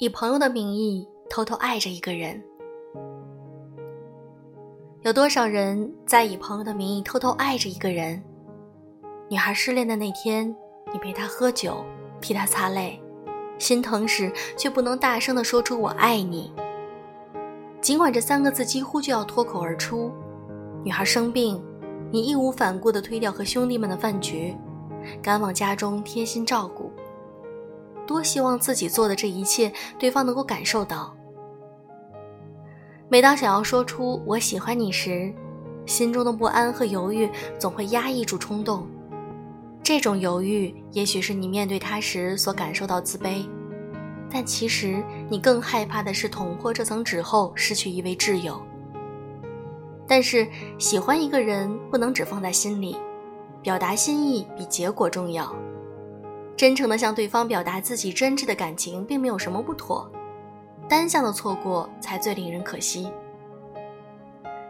以朋友的名义偷偷爱着一个人，有多少人在以朋友的名义偷偷爱着一个人？女孩失恋的那天，你陪她喝酒，替她擦泪，心疼时却不能大声地说出“我爱你”。尽管这三个字几乎就要脱口而出，女孩生病，你义无反顾地推掉和兄弟们的饭局，赶往家中贴心照顾。多希望自己做的这一切，对方能够感受到。每当想要说出“我喜欢你”时，心中的不安和犹豫总会压抑住冲动。这种犹豫，也许是你面对他时所感受到自卑，但其实你更害怕的是捅破这层纸后失去一位挚友。但是喜欢一个人不能只放在心里，表达心意比结果重要。真诚的向对方表达自己真挚的感情，并没有什么不妥，单向的错过才最令人可惜。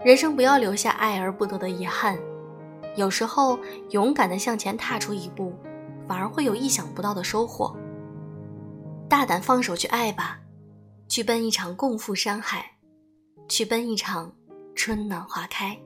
人生不要留下爱而不得的遗憾，有时候勇敢的向前踏出一步，反而会有意想不到的收获。大胆放手去爱吧，去奔一场共赴山海，去奔一场春暖花开。